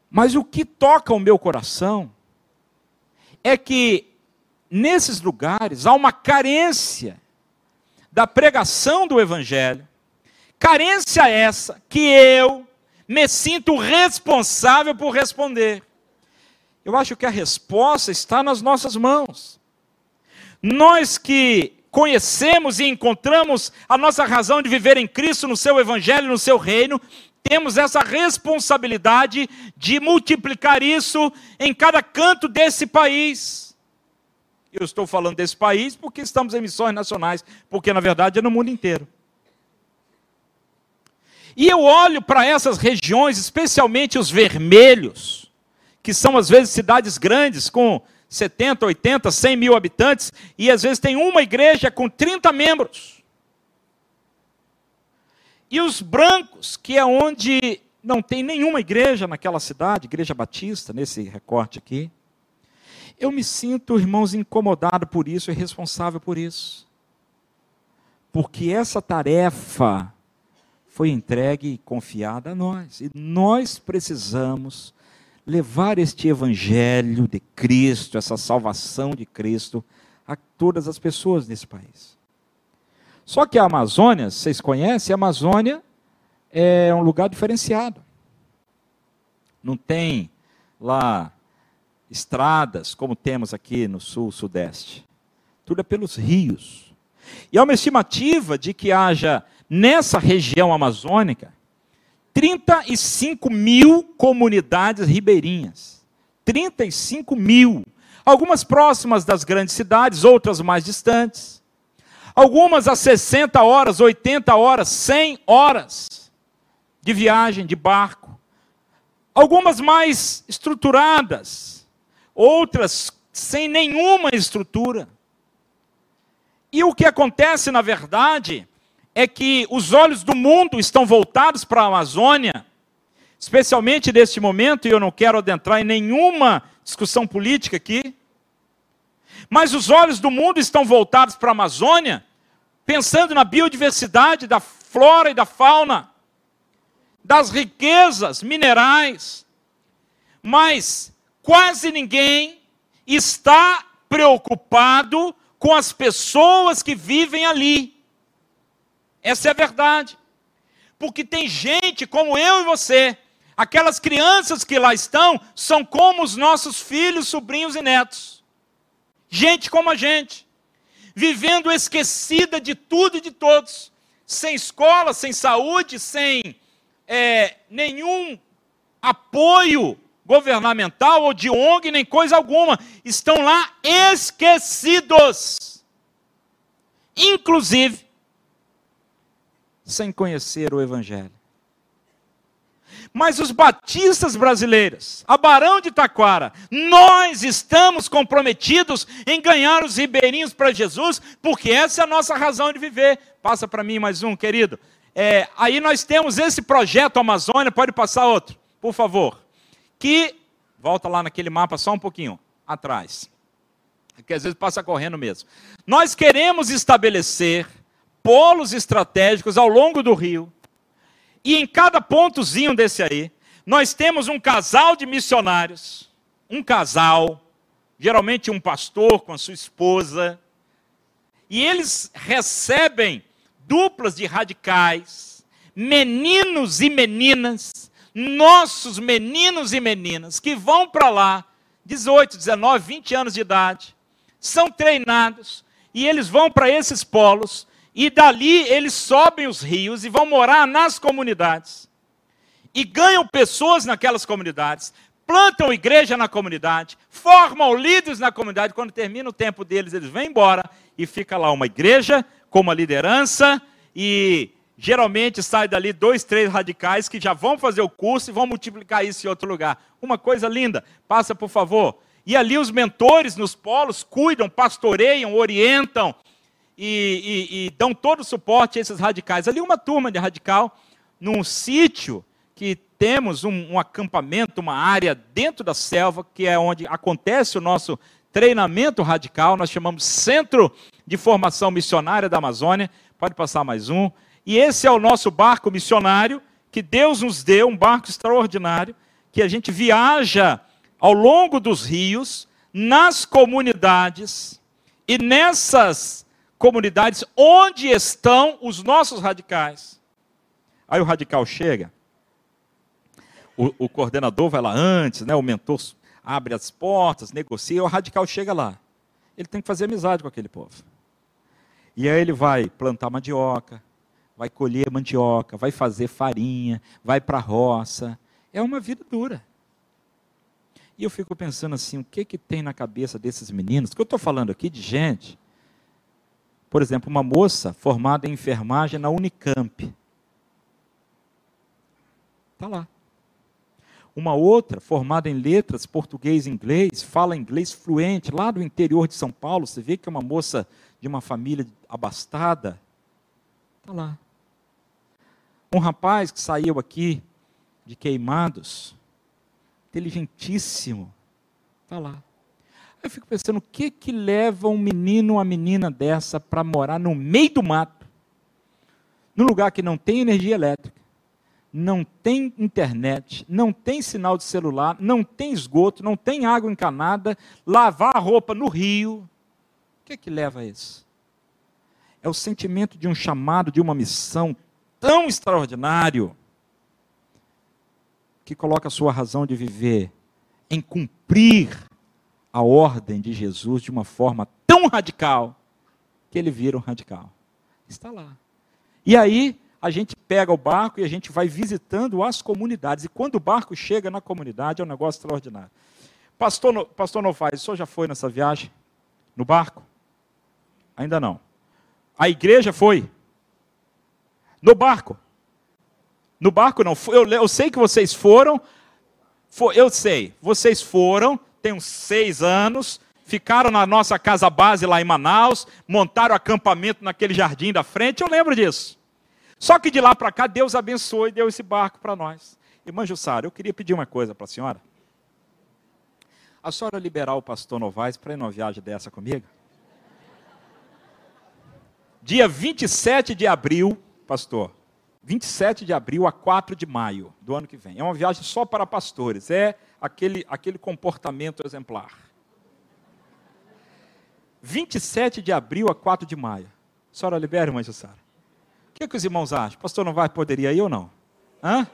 Mas o que toca o meu coração é que nesses lugares há uma carência da pregação do Evangelho, carência essa que eu me sinto responsável por responder. Eu acho que a resposta está nas nossas mãos. Nós que conhecemos e encontramos a nossa razão de viver em Cristo, no seu Evangelho, no seu reino, temos essa responsabilidade de multiplicar isso em cada canto desse país. Eu estou falando desse país porque estamos em missões nacionais, porque na verdade é no mundo inteiro. E eu olho para essas regiões, especialmente os vermelhos, que são às vezes cidades grandes, com 70, 80, 100 mil habitantes, e às vezes tem uma igreja com 30 membros. E os brancos, que é onde não tem nenhuma igreja naquela cidade, igreja batista, nesse recorte aqui. Eu me sinto, irmãos, incomodado por isso e responsável por isso. Porque essa tarefa foi entregue e confiada a nós. E nós precisamos levar este evangelho de Cristo, essa salvação de Cristo, a todas as pessoas nesse país. Só que a Amazônia, vocês conhecem, a Amazônia é um lugar diferenciado. Não tem lá estradas como temos aqui no sul, sudeste. Tudo é pelos rios. E há uma estimativa de que haja nessa região amazônica 35 mil comunidades ribeirinhas. 35 mil. Algumas próximas das grandes cidades, outras mais distantes. Algumas a 60 horas, 80 horas, 100 horas de viagem de barco. Algumas mais estruturadas, outras sem nenhuma estrutura. E o que acontece, na verdade, é que os olhos do mundo estão voltados para a Amazônia, especialmente neste momento, e eu não quero adentrar em nenhuma discussão política aqui, mas os olhos do mundo estão voltados para a Amazônia, pensando na biodiversidade da flora e da fauna, das riquezas minerais, mas quase ninguém está preocupado com as pessoas que vivem ali. Essa é a verdade. Porque tem gente como eu e você, aquelas crianças que lá estão, são como os nossos filhos, sobrinhos e netos. Gente como a gente, vivendo esquecida de tudo e de todos, sem escola, sem saúde, sem é, nenhum apoio governamental ou de ONG, nem coisa alguma. Estão lá esquecidos. Inclusive, sem conhecer o Evangelho. Mas os batistas brasileiros, a Barão de Taquara, nós estamos comprometidos em ganhar os ribeirinhos para Jesus, porque essa é a nossa razão de viver. Passa para mim mais um, querido. É, aí nós temos esse projeto Amazônia, pode passar outro, por favor. Que, volta lá naquele mapa só um pouquinho, atrás. Que às vezes passa correndo mesmo. Nós queremos estabelecer polos estratégicos ao longo do rio. E em cada pontozinho desse aí, nós temos um casal de missionários, um casal, geralmente um pastor com a sua esposa, e eles recebem duplas de radicais, meninos e meninas, nossos meninos e meninas, que vão para lá, 18, 19, 20 anos de idade, são treinados, e eles vão para esses polos, e dali eles sobem os rios e vão morar nas comunidades. E ganham pessoas naquelas comunidades, plantam igreja na comunidade, formam líderes na comunidade. Quando termina o tempo deles, eles vêm embora e fica lá uma igreja com uma liderança e geralmente sai dali dois, três radicais que já vão fazer o curso e vão multiplicar isso em outro lugar. Uma coisa linda, passa por favor. E ali os mentores nos polos cuidam, pastoreiam, orientam, e, e, e dão todo o suporte a esses radicais. Ali uma turma de radical, num sítio que temos um, um, acampamento, uma área dentro da selva, que é onde acontece o nosso treinamento radical, nós chamamos Centro de Formação Missionária da Amazônia. Pode passar mais um. E esse é o nosso barco missionário, que Deus nos deu, um barco extraordinário, que a gente viaja ao longo dos rios, nas comunidades, e nessas comunidades onde estão os nossos radicais. Aí o radical chega, o, o, coordenador vai lá antes, né, o mentor abre as portas, negocia, o radical chega lá. Ele tem que fazer amizade com aquele povo. E aí ele vai plantar mandioca, vai colher mandioca, vai fazer farinha, vai para a roça. É uma vida dura. E eu fico pensando assim, o que que tem na cabeça desses meninos? Que eu estou falando aqui de gente, por exemplo, uma moça formada em enfermagem na Unicamp. Está lá. Uma outra, formada em letras, português e inglês, fala inglês fluente, lá do interior de São Paulo, você vê que é uma moça de uma família abastada. Está lá. Um rapaz que saiu aqui de queimados, inteligentíssimo, está lá. Eu fico pensando, o que que leva um menino ou uma menina dessa para morar no meio do mato, num lugar que não tem energia elétrica, não tem internet, não tem sinal de celular, não tem esgoto, não tem água encanada, lavar a roupa no rio. O que que leva a isso? É o sentimento de um chamado, de uma missão tão extraordinário que coloca a sua razão de viver em cumprir a ordem de Jesus de uma forma tão radical que ele vira um radical. Está lá. E aí, a gente pega o barco e a gente vai visitando as comunidades. E quando o barco chega na comunidade, é um negócio extraordinário. Pastor, Pastor Novaes, o senhor já foi nessa viagem? No barco? Ainda não. A igreja foi? No barco? No barco não. Eu, eu sei que vocês foram. For, eu sei. Vocês foram, tem uns seis anos, ficaram na nossa casa base lá em Manaus, montaram acampamento naquele jardim da frente. Eu lembro disso. Só que de lá para cá, Deus abençoou e deu esse barco para nós. Irmã Jussara, eu queria pedir uma coisa para a senhora. A senhora liberar o pastor Novaes para ir numa viagem dessa comigo? Dia 27 de abril, pastor, 27 de abril a 4 de maio do ano que vem. É uma viagem só para pastores, é aquele, aquele comportamento exemplar. 27 de abril a 4 de maio. Senhora libera, irmã Jussara? O que, é que os irmãos acham? Pastor, não vai, poderia ir ou não? Hã?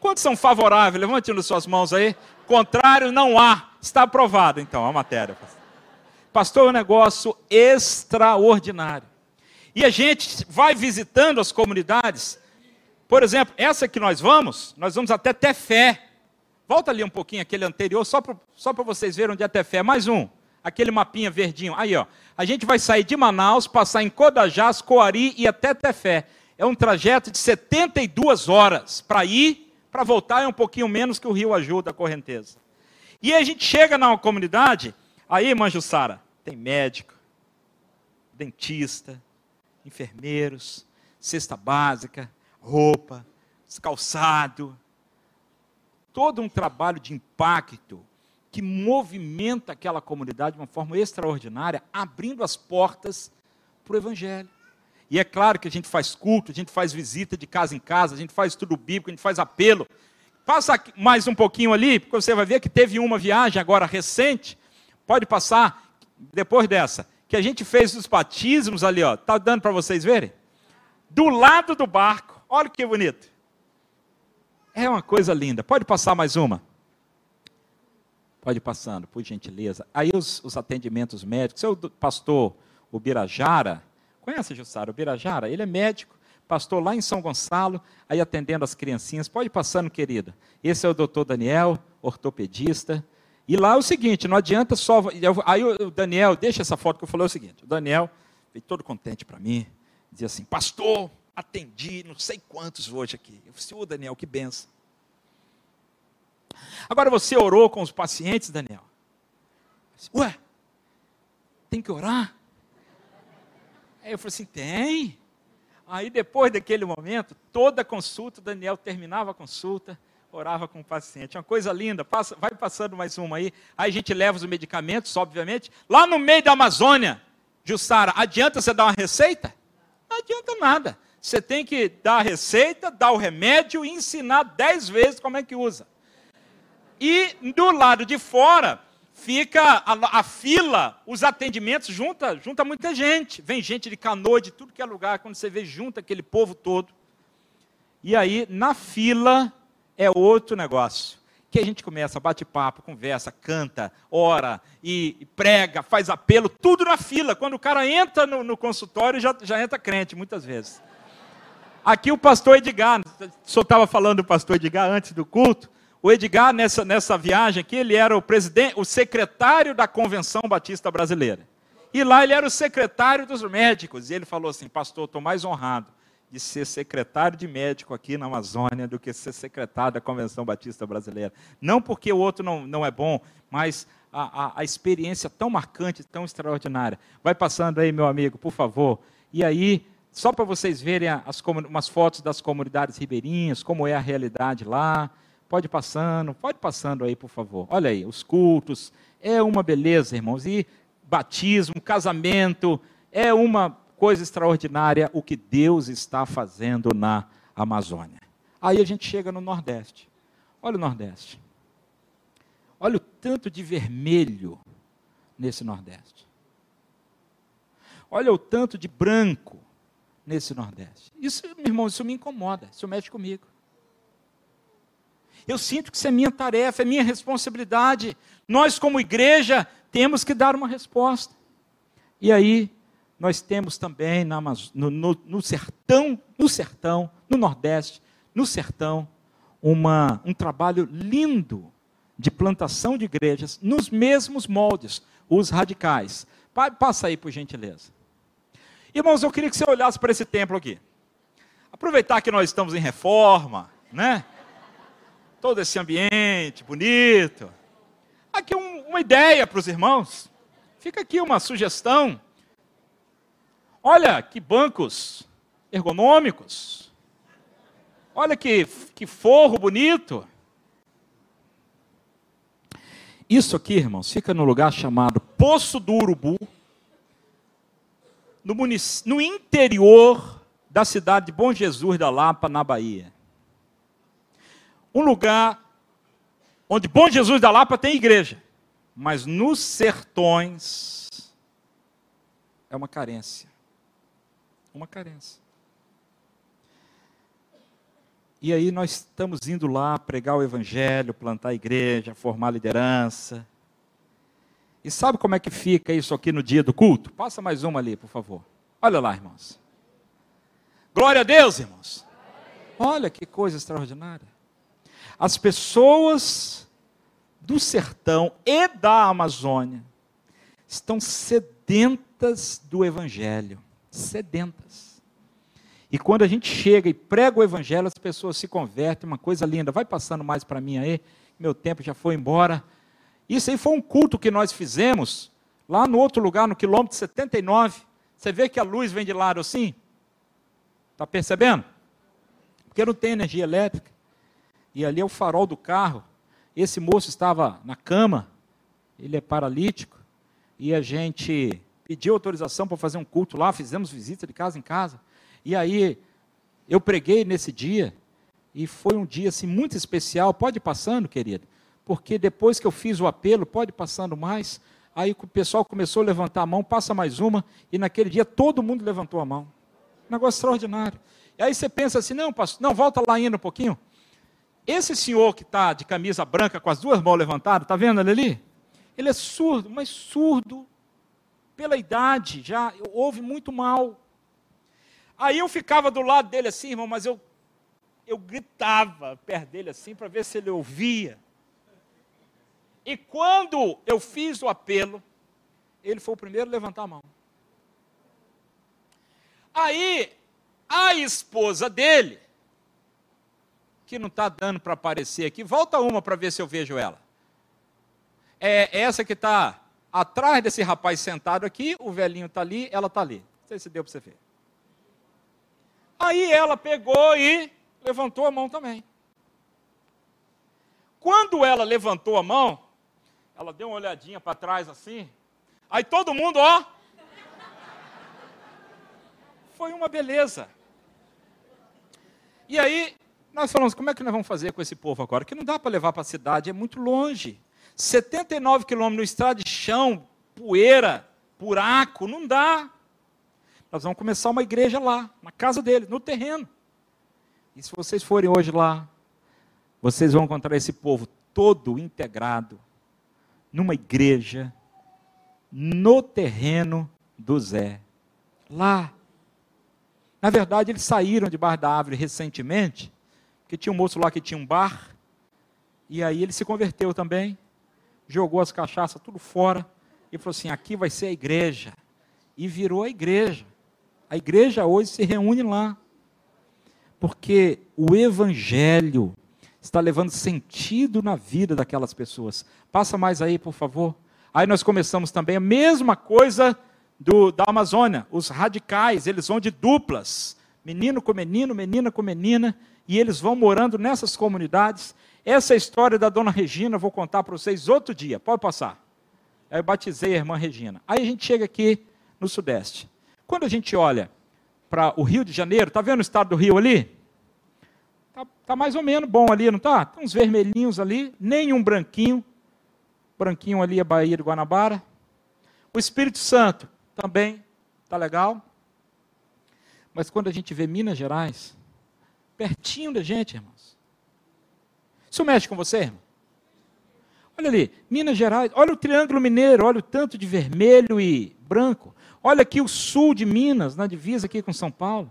Quantos são favoráveis? Levante as suas mãos aí. Contrário, não há. Está aprovado, então, a matéria. Pastor, é um negócio extraordinário. E a gente vai visitando as comunidades. Por exemplo, essa que nós vamos, nós vamos até Tefé. Volta ali um pouquinho, aquele anterior, só para só vocês verem onde é Tefé. Mais um aquele mapinha verdinho. Aí, ó. A gente vai sair de Manaus, passar em Codajás, Coari e até Tefé. É um trajeto de 72 horas para ir, para voltar é um pouquinho menos que o rio ajuda a correnteza. E a gente chega na comunidade, aí, Manjussara, tem médico, dentista, enfermeiros, cesta básica, roupa, calçado, todo um trabalho de impacto que movimenta aquela comunidade de uma forma extraordinária, abrindo as portas para o Evangelho. E é claro que a gente faz culto, a gente faz visita de casa em casa, a gente faz tudo bíblico, a gente faz apelo. Passa mais um pouquinho ali, porque você vai ver que teve uma viagem agora recente, pode passar depois dessa, que a gente fez os batismos ali, ó. Tá dando para vocês verem? Do lado do barco. Olha que bonito. É uma coisa linda. Pode passar mais uma. Pode passando, por gentileza. Aí os, os atendimentos médicos. Seu pastor Ubirajara, conhece Jussara Ubirajara? Ele é médico, pastor lá em São Gonçalo, aí atendendo as criancinhas. Pode passando, querida. Esse é o doutor Daniel, ortopedista. E lá é o seguinte, não adianta só... Aí o Daniel, deixa essa foto que eu falei é o seguinte, o Daniel veio todo contente para mim, dizia assim, pastor, atendi não sei quantos hoje aqui. Eu disse, ô Daniel, que benção. Agora você orou com os pacientes, Daniel? Ué, tem que orar? Aí eu falei assim: tem. Aí depois daquele momento, toda consulta, Daniel terminava a consulta, orava com o paciente. Uma coisa linda, passa, vai passando mais uma aí. Aí a gente leva os medicamentos, obviamente. Lá no meio da Amazônia, Jussara, adianta você dar uma receita? Não adianta nada. Você tem que dar a receita, dar o remédio e ensinar dez vezes como é que usa. E do lado de fora fica a, a, fila, os atendimentos, junta, junta muita gente. Vem gente de canoa, de tudo que é lugar, quando você vê junta aquele povo todo. E aí, na fila, é outro negócio. Que a gente começa, bate papo, conversa, canta, ora e, prega, faz apelo, tudo na fila. Quando o cara entra no, no consultório, já, já entra crente, muitas vezes. Aqui o pastor Edgar, senhor estava falando do pastor Edgar antes do culto, o Edgar, nessa, nessa viagem aqui, ele era o presidente, o secretário da Convenção Batista Brasileira. E lá ele era o secretário dos médicos. E ele falou assim: Pastor, estou mais honrado de ser secretário de médico aqui na Amazônia do que ser secretário da Convenção Batista Brasileira. Não porque o outro não, não é bom, mas a, a, a experiência tão marcante, tão extraordinária. Vai passando aí, meu amigo, por favor. E aí, só para vocês verem as, umas fotos das comunidades ribeirinhas, como é a realidade lá. Pode passando, pode passando aí, por favor. Olha aí, os cultos. É uma beleza, irmãos. E batismo, casamento, é uma coisa extraordinária o que Deus está fazendo na Amazônia. Aí a gente chega no Nordeste. Olha o Nordeste. Olha o tanto de vermelho nesse Nordeste. Olha o tanto de branco nesse Nordeste. Isso, meu irmão, isso me incomoda, isso mexe comigo. Eu sinto que isso é minha tarefa, é minha responsabilidade. Nós, como igreja, temos que dar uma resposta. E aí, nós temos também no, no, no, sertão, no sertão, no Nordeste, no sertão, uma, um trabalho lindo de plantação de igrejas nos mesmos moldes, os radicais. Passa aí, por gentileza. Irmãos, eu queria que você olhasse para esse templo aqui. Aproveitar que nós estamos em reforma, né? todo esse ambiente bonito. Aqui um, uma ideia para os irmãos. Fica aqui uma sugestão. Olha que bancos ergonômicos. Olha que, que forro bonito. Isso aqui, irmãos, fica no lugar chamado Poço do Urubu, no, no interior da cidade de Bom Jesus da Lapa, na Bahia um lugar onde Bom Jesus da Lapa tem igreja, mas nos sertões é uma carência. Uma carência. E aí nós estamos indo lá pregar o evangelho, plantar a igreja, formar liderança. E sabe como é que fica isso aqui no dia do culto? Passa mais uma ali, por favor. Olha lá, irmãos. Glória a Deus, irmãos. Olha que coisa extraordinária. As pessoas do sertão e da Amazônia estão sedentas do Evangelho. Sedentas. E quando a gente chega e prega o Evangelho, as pessoas se convertem, uma coisa linda. Vai passando mais para mim aí, meu tempo já foi embora. Isso aí foi um culto que nós fizemos lá no outro lugar, no quilômetro 79. Você vê que a luz vem de lado assim? Está percebendo? Porque não tem energia elétrica e ali é o farol do carro. Esse moço estava na cama, ele é paralítico, e a gente pediu autorização para fazer um culto lá, fizemos visita de casa em casa. E aí eu preguei nesse dia, e foi um dia assim muito especial. Pode ir passando, querido, porque depois que eu fiz o apelo, pode passando mais. Aí o pessoal começou a levantar a mão, passa mais uma, e naquele dia todo mundo levantou a mão. Negócio extraordinário. E aí você pensa assim, não, pastor, não, volta lá ainda um pouquinho. Esse senhor que está de camisa branca com as duas mãos levantadas, está vendo ele ali? Ele é surdo, mas surdo pela idade, já ouve muito mal. Aí eu ficava do lado dele assim, irmão, mas eu, eu gritava perto dele assim para ver se ele ouvia. E quando eu fiz o apelo, ele foi o primeiro a levantar a mão. Aí, a esposa dele que não está dando para aparecer aqui. Volta uma para ver se eu vejo ela. É essa que está atrás desse rapaz sentado aqui, o velhinho está ali, ela está ali. Não sei se deu para você ver. Aí ela pegou e levantou a mão também. Quando ela levantou a mão, ela deu uma olhadinha para trás assim. Aí todo mundo, ó. Foi uma beleza. E aí nós falamos, como é que nós vamos fazer com esse povo agora? Que não dá para levar para a cidade, é muito longe. 79 quilômetros estrada de chão, poeira, buraco, não dá. Nós vamos começar uma igreja lá, na casa dele, no terreno. E se vocês forem hoje lá, vocês vão encontrar esse povo todo integrado numa igreja no terreno do Zé. Lá. Na verdade, eles saíram debaixo da árvore recentemente que tinha um moço lá que tinha um bar, E aí ele se converteu também, jogou as cachaças tudo fora e falou assim: aqui vai ser a igreja. E virou a igreja. A igreja hoje se reúne lá. Porque o evangelho está levando sentido na vida daquelas pessoas. Passa mais aí, por favor. Aí nós começamos também a mesma coisa do, da Amazônia. Os radicais, eles vão de duplas. Menino com menino, menina com menina. E eles vão morando nessas comunidades. Essa é história da dona Regina, vou contar para vocês outro dia. Pode passar. Eu batizei a irmã Regina. Aí a gente chega aqui no Sudeste. Quando a gente olha para o Rio de Janeiro, está vendo o estado do Rio ali? Está tá mais ou menos bom ali, não está? Tem uns vermelhinhos ali, nenhum branquinho. Branquinho ali é Bahia de Guanabara. O Espírito Santo também está legal. Mas quando a gente vê Minas Gerais, pertinho da gente, irmãos. Isso mexe com você, irmão? Olha ali, Minas Gerais, olha o Triângulo Mineiro, olha o tanto de vermelho e branco. Olha aqui o sul de Minas, na divisa aqui com São Paulo.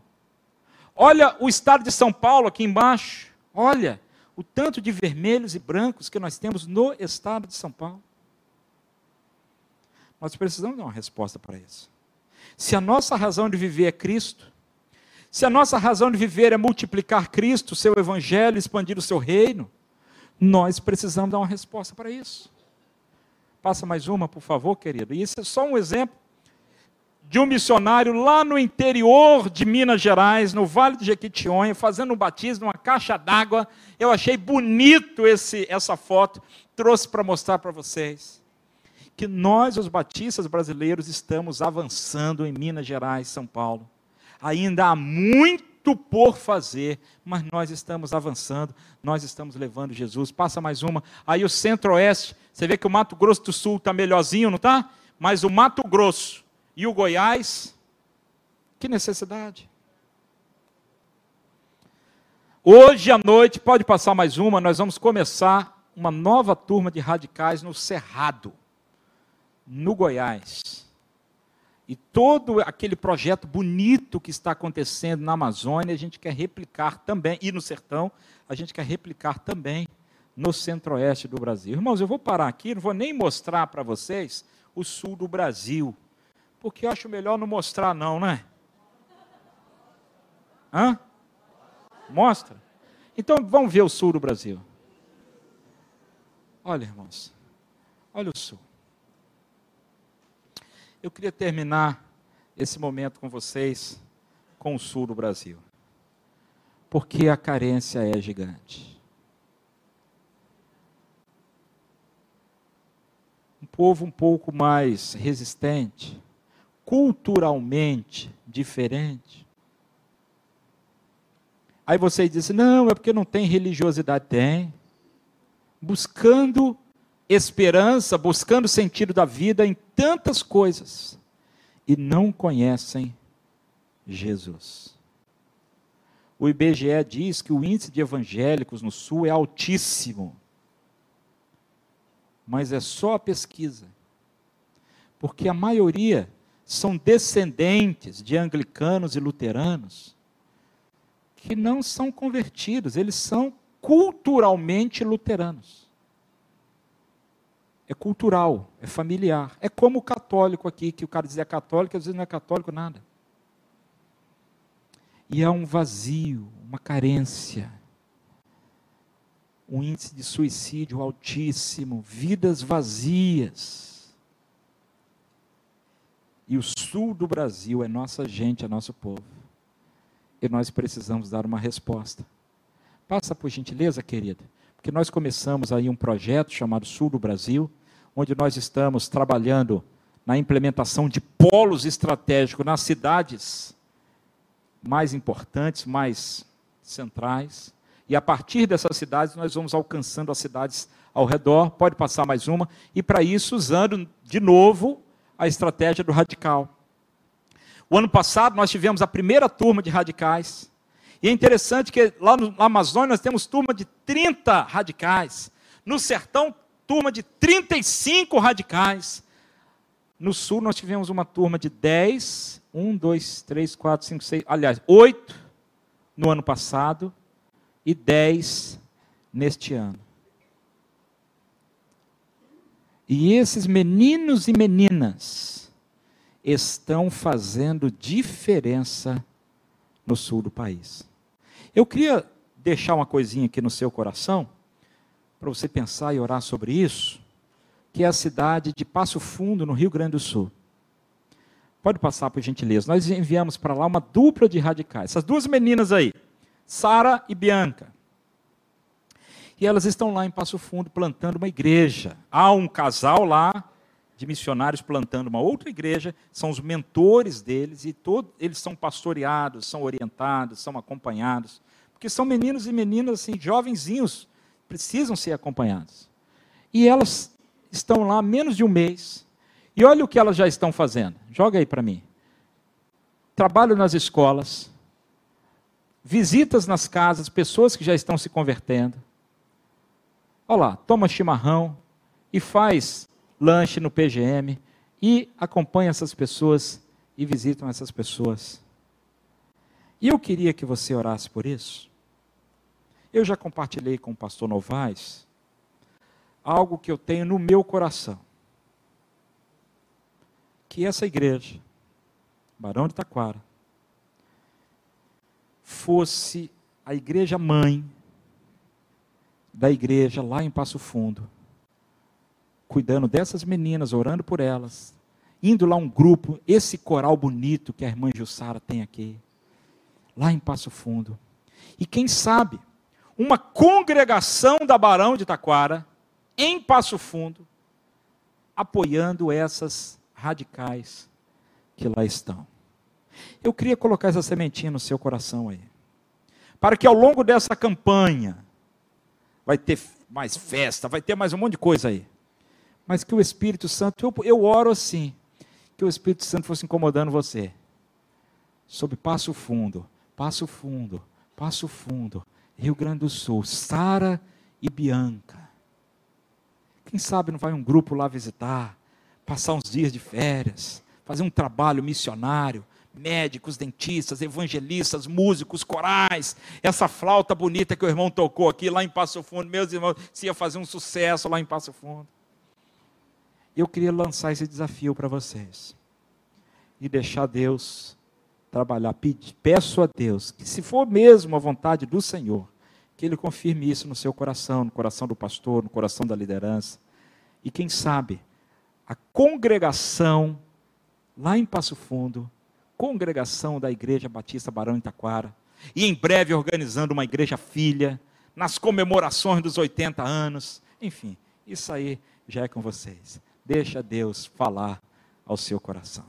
Olha o estado de São Paulo aqui embaixo. Olha o tanto de vermelhos e brancos que nós temos no estado de São Paulo. Nós precisamos dar uma resposta para isso. Se a nossa razão de viver é Cristo, se a nossa razão de viver é multiplicar Cristo, seu evangelho, expandir o seu reino, nós precisamos dar uma resposta para isso. Passa mais uma, por favor, querido. E isso é só um exemplo de um missionário lá no interior de Minas Gerais, no Vale de Jequitinhonha, fazendo um batismo numa caixa d'água. Eu achei bonito esse, essa foto, trouxe para mostrar para vocês. Que nós, os batistas brasileiros, estamos avançando em Minas Gerais, São Paulo. Ainda há muito por fazer, mas nós estamos avançando, nós estamos levando Jesus. Passa mais uma. Aí o centro-oeste, você vê que o Mato Grosso do Sul está melhorzinho, não está? Mas o Mato Grosso, e o Goiás, que necessidade. Hoje à noite, pode passar mais uma, nós vamos começar uma nova turma de radicais no Cerrado, no Goiás. E todo aquele projeto bonito que está acontecendo na Amazônia, a gente quer replicar também, e no sertão, a gente quer replicar também no centro-oeste do Brasil. Irmãos, eu vou parar aqui, não vou nem mostrar para vocês o sul do Brasil porque acho melhor não mostrar, não, né? Hã? Mostra? Então vamos ver o sul do Brasil. Olha, irmãos, olha o sul. Eu queria terminar esse momento com vocês com o sul do Brasil. Porque a carência é gigante. Um povo um pouco mais resistente, culturalmente diferente. Aí você diz: não, é porque não tem religiosidade. Tem. Buscando esperança, buscando sentido da vida em tantas coisas e não conhecem Jesus. O IBGE diz que o índice de evangélicos no Sul é altíssimo. Mas é só a pesquisa. Porque a maioria são descendentes de anglicanos e luteranos que não são convertidos, eles são culturalmente luteranos. É cultural, é familiar. É como o católico aqui, que o cara dizia católico, às vezes não é católico nada. E há um vazio, uma carência, um índice de suicídio altíssimo, vidas vazias e o sul do Brasil é nossa gente, é nosso povo. E nós precisamos dar uma resposta. Passa por gentileza, querida, porque nós começamos aí um projeto chamado Sul do Brasil, onde nós estamos trabalhando na implementação de polos estratégicos nas cidades mais importantes, mais centrais. E a partir dessas cidades, nós vamos alcançando as cidades ao redor. Pode passar mais uma. E para isso, usando de novo a estratégia do radical. O ano passado nós tivemos a primeira turma de radicais. E é interessante que lá no Amazonas nós temos turma de 30 radicais. No sertão, turma de 35 radicais. No sul nós tivemos uma turma de 10, 1, 2, 3, 4, 5, 6, aliás, 8 no ano passado e 10 neste ano. E esses meninos e meninas estão fazendo diferença no sul do país. Eu queria deixar uma coisinha aqui no seu coração, para você pensar e orar sobre isso, que é a cidade de Passo Fundo, no Rio Grande do Sul. Pode passar, por gentileza. Nós enviamos para lá uma dupla de radicais. Essas duas meninas aí, Sara e Bianca. E elas estão lá em Passo Fundo plantando uma igreja. Há um casal lá de missionários plantando uma outra igreja, são os mentores deles e eles são pastoreados, são orientados, são acompanhados, porque são meninos e meninas assim, jovenzinhos, precisam ser acompanhados. E elas estão lá menos de um mês. E olha o que elas já estão fazendo. Joga aí para mim. Trabalho nas escolas, visitas nas casas, pessoas que já estão se convertendo. Olha lá, toma chimarrão e faz lanche no PGM e acompanha essas pessoas e visitam essas pessoas. E eu queria que você orasse por isso. Eu já compartilhei com o pastor Novaes algo que eu tenho no meu coração. Que essa igreja, Barão de Taquara, fosse a igreja mãe da igreja lá em Passo Fundo, cuidando dessas meninas, orando por elas, indo lá um grupo, esse coral bonito que a irmã Jussara tem aqui, lá em Passo Fundo. E quem sabe, uma congregação da Barão de Taquara, em Passo Fundo, apoiando essas radicais que lá estão. Eu queria colocar essa sementinha no seu coração aí. Para que ao longo dessa campanha, vai ter mais festa, vai ter mais um monte de coisa aí. Mas que o Espírito Santo, eu, eu oro assim, que o Espírito Santo fosse incomodando você. Sobre Passo Fundo, Passo Fundo, Passo Fundo, Rio Grande do Sul, Sara e Bianca. Quem sabe não vai um grupo lá visitar, passar uns dias de férias, fazer um trabalho missionário, médicos, dentistas, evangelistas, músicos, corais, essa flauta bonita que o irmão tocou aqui lá em Passo Fundo, meus irmãos, se ia fazer um sucesso lá em Passo Fundo. Eu queria lançar esse desafio para vocês e deixar Deus trabalhar. Peço a Deus que, se for mesmo a vontade do Senhor, que Ele confirme isso no seu coração, no coração do pastor, no coração da liderança. E quem sabe, a congregação lá em Passo Fundo congregação da Igreja Batista Barão Itaquara, e em breve organizando uma igreja filha, nas comemorações dos 80 anos, enfim, isso aí já é com vocês. Deixa Deus falar ao seu coração.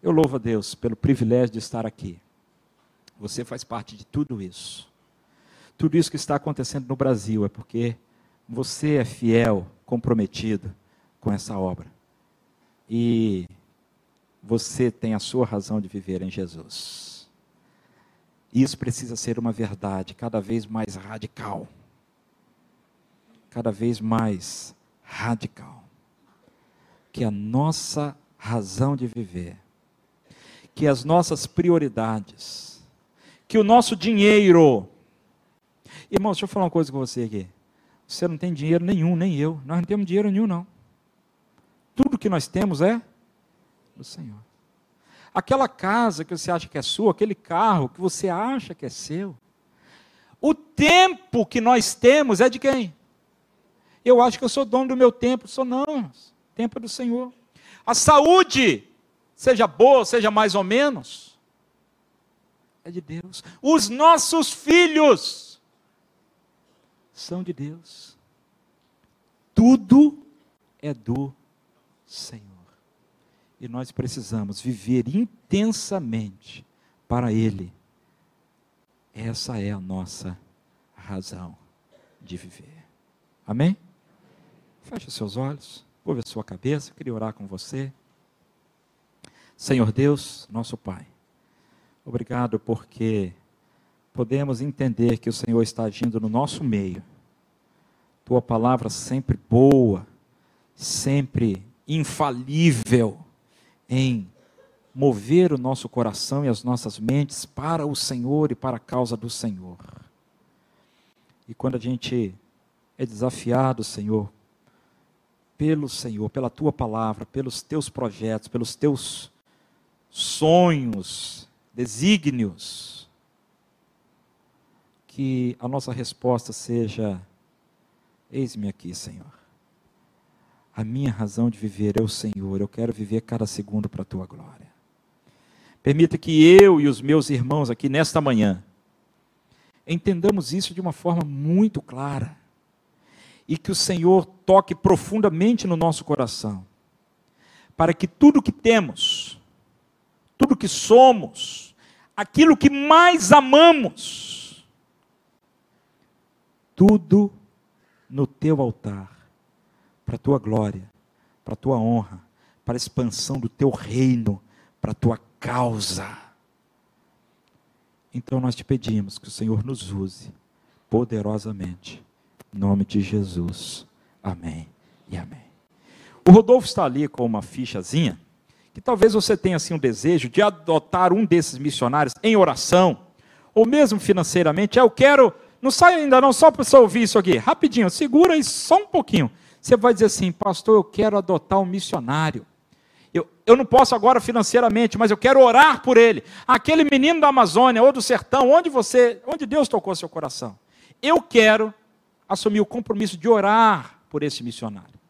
Eu louvo a Deus pelo privilégio de estar aqui. Você faz parte de tudo isso. Tudo isso que está acontecendo no Brasil é porque você é fiel, comprometido com essa obra. E você tem a sua razão de viver em Jesus. Isso precisa ser uma verdade cada vez mais radical. Cada vez mais radical. Que a nossa razão de viver, que as nossas prioridades, que o nosso dinheiro. Irmão, deixa eu falar uma coisa com você aqui. Você não tem dinheiro nenhum, nem eu. Nós não temos dinheiro nenhum, não. Tudo que nós temos é do Senhor. Aquela casa que você acha que é sua, aquele carro que você acha que é seu. O tempo que nós temos é de quem? Eu acho que eu sou dono do meu tempo. Sou não, tempo é do Senhor. A saúde, seja boa, seja mais ou menos, é de Deus. Os nossos filhos são de Deus. Tudo é do Senhor. E nós precisamos viver intensamente para Ele. Essa é a nossa razão de viver. Amém? Feche seus olhos, curva a sua cabeça, eu queria orar com você. Senhor Deus, nosso Pai, obrigado porque podemos entender que o Senhor está agindo no nosso meio. Tua palavra sempre boa, sempre infalível em mover o nosso coração e as nossas mentes para o Senhor e para a causa do Senhor. E quando a gente é desafiado, Senhor, pelo Senhor, pela tua palavra, pelos teus projetos, pelos teus sonhos, desígnios, que a nossa resposta seja: Eis-me aqui, Senhor. A minha razão de viver é o Senhor, eu quero viver cada segundo para a tua glória. Permita que eu e os meus irmãos aqui nesta manhã entendamos isso de uma forma muito clara e que o Senhor toque profundamente no nosso coração, para que tudo que temos, tudo que somos, aquilo que mais amamos, tudo no teu altar, para a tua glória, para a tua honra, para a expansão do teu reino, para a tua causa. Então nós te pedimos que o Senhor nos use poderosamente em nome de Jesus. Amém e amém. O Rodolfo está ali com uma fichazinha, que talvez você tenha assim um desejo de adotar um desses missionários em oração, ou mesmo financeiramente. Eu quero, não sai ainda não, só para você ouvir isso aqui, rapidinho, segura aí só um pouquinho. Você vai dizer assim, pastor, eu quero adotar um missionário. Eu, eu não posso agora financeiramente, mas eu quero orar por ele. Aquele menino da Amazônia ou do sertão, onde você, onde Deus tocou seu coração. Eu quero assumir o compromisso de orar por esse missionário.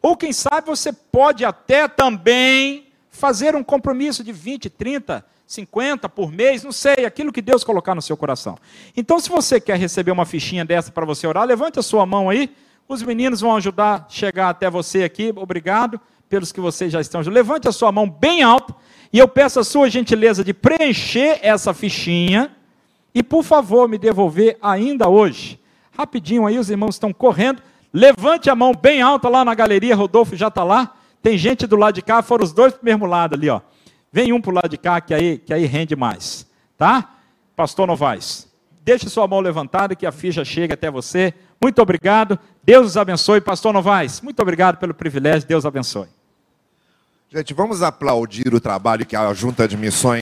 Ou quem sabe você pode até também fazer um compromisso de 20, 30, 50 por mês, não sei, aquilo que Deus colocar no seu coração. Então, se você quer receber uma fichinha dessa para você orar, levante a sua mão aí. Os meninos vão ajudar a chegar até você aqui. Obrigado pelos que vocês já estão. Levante a sua mão bem alta e eu peço a sua gentileza de preencher essa fichinha e, por favor, me devolver ainda hoje. Rapidinho aí, os irmãos estão correndo. Levante a mão bem alta lá na galeria, Rodolfo já está lá. Tem gente do lado de cá, foram os dois para o mesmo lado ali, ó. Vem um para o lado de cá, que aí, que aí rende mais. Tá? Pastor Novaes, deixe sua mão levantada que a ficha chega até você. Muito obrigado. Deus os abençoe. Pastor Novaes, muito obrigado pelo privilégio. Deus abençoe. Gente, vamos aplaudir o trabalho que a Junta de Missões